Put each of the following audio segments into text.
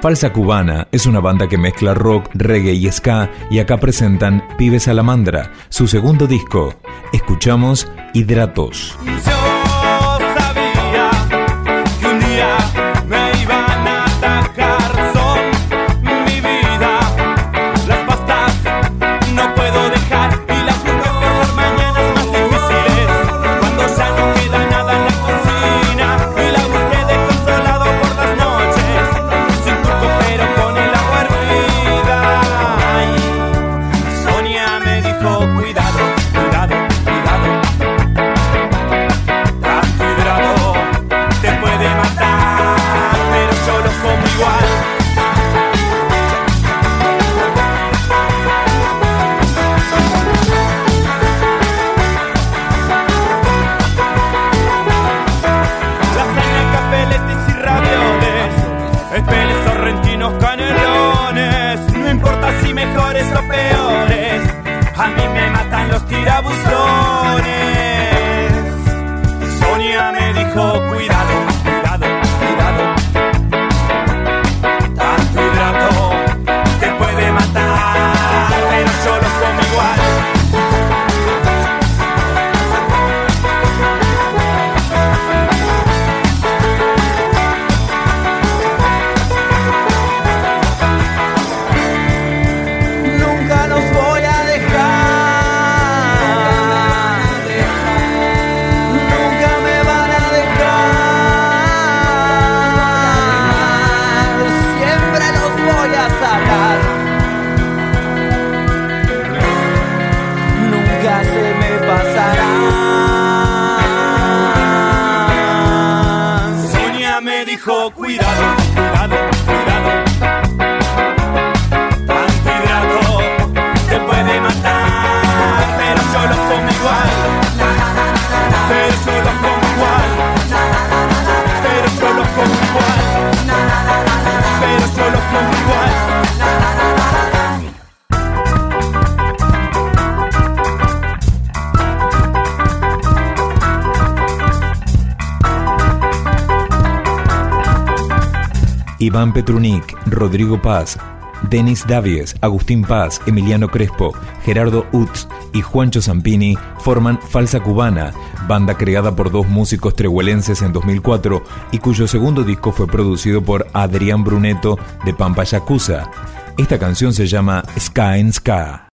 Falsa Cubana es una banda que mezcla rock, reggae y ska y acá presentan Pibe Salamandra, su segundo disco. Escuchamos Hidratos. en los tirabuzos. Iván Petrunik, Rodrigo Paz, Denis Davies, Agustín Paz, Emiliano Crespo, Gerardo Utz y Juancho Zampini forman Falsa Cubana, banda creada por dos músicos trehuelenses en 2004 y cuyo segundo disco fue producido por Adrián Bruneto de Pampa Yakuza. Esta canción se llama Ska Ska.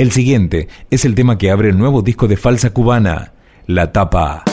El siguiente es el tema que abre el nuevo disco de Falsa Cubana, La Tapa.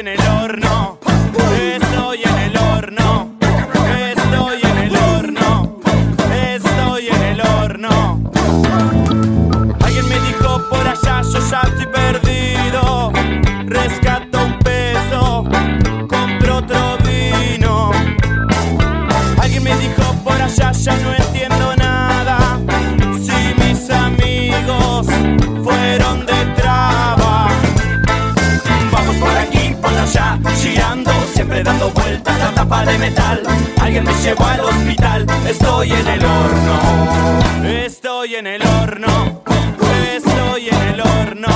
tiene lo metal. Alguien me llevó al hospital. Estoy en el horno. Estoy en el horno. Estoy en el horno.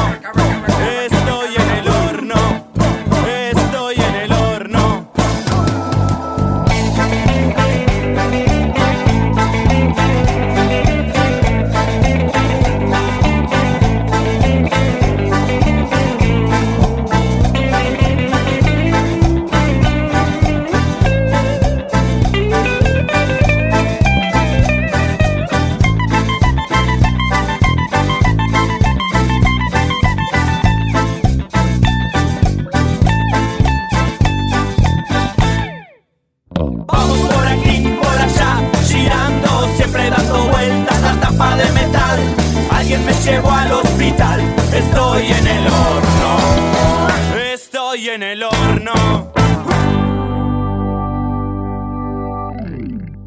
hoy en el horno.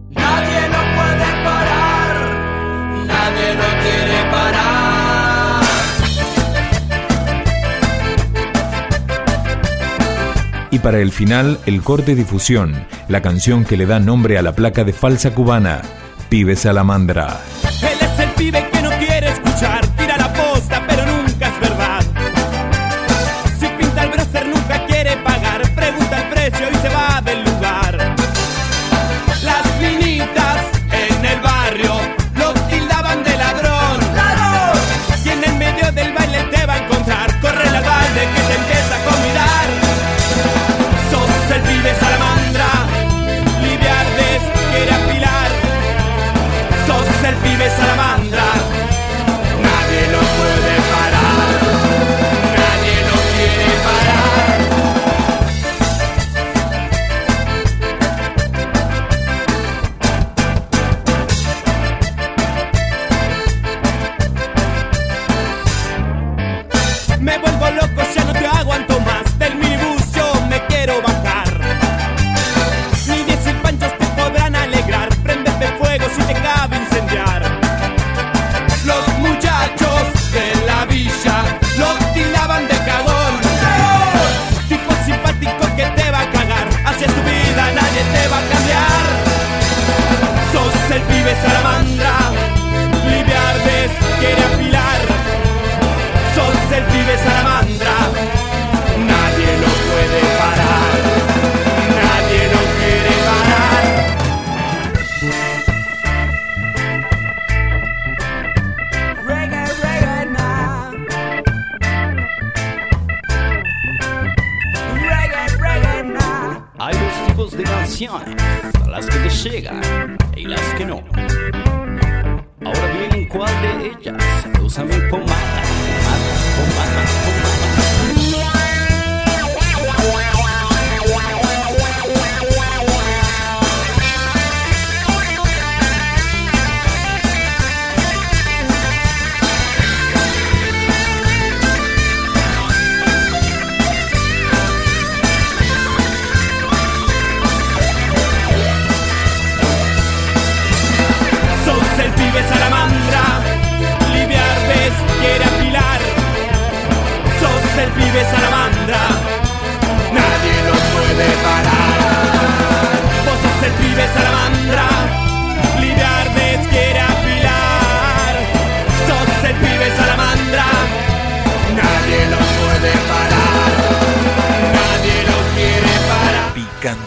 Nadie no puede parar, nadie no quiere parar. Y para el final, el corte difusión, la canción que le da nombre a la placa de falsa cubana, Pibe Salamandra. Él es el pibe que no quiere escuchar llegan y las que no. Ahora bien, ¿cuál de ellas usa mi pomada? Pomada, pomada, pomada.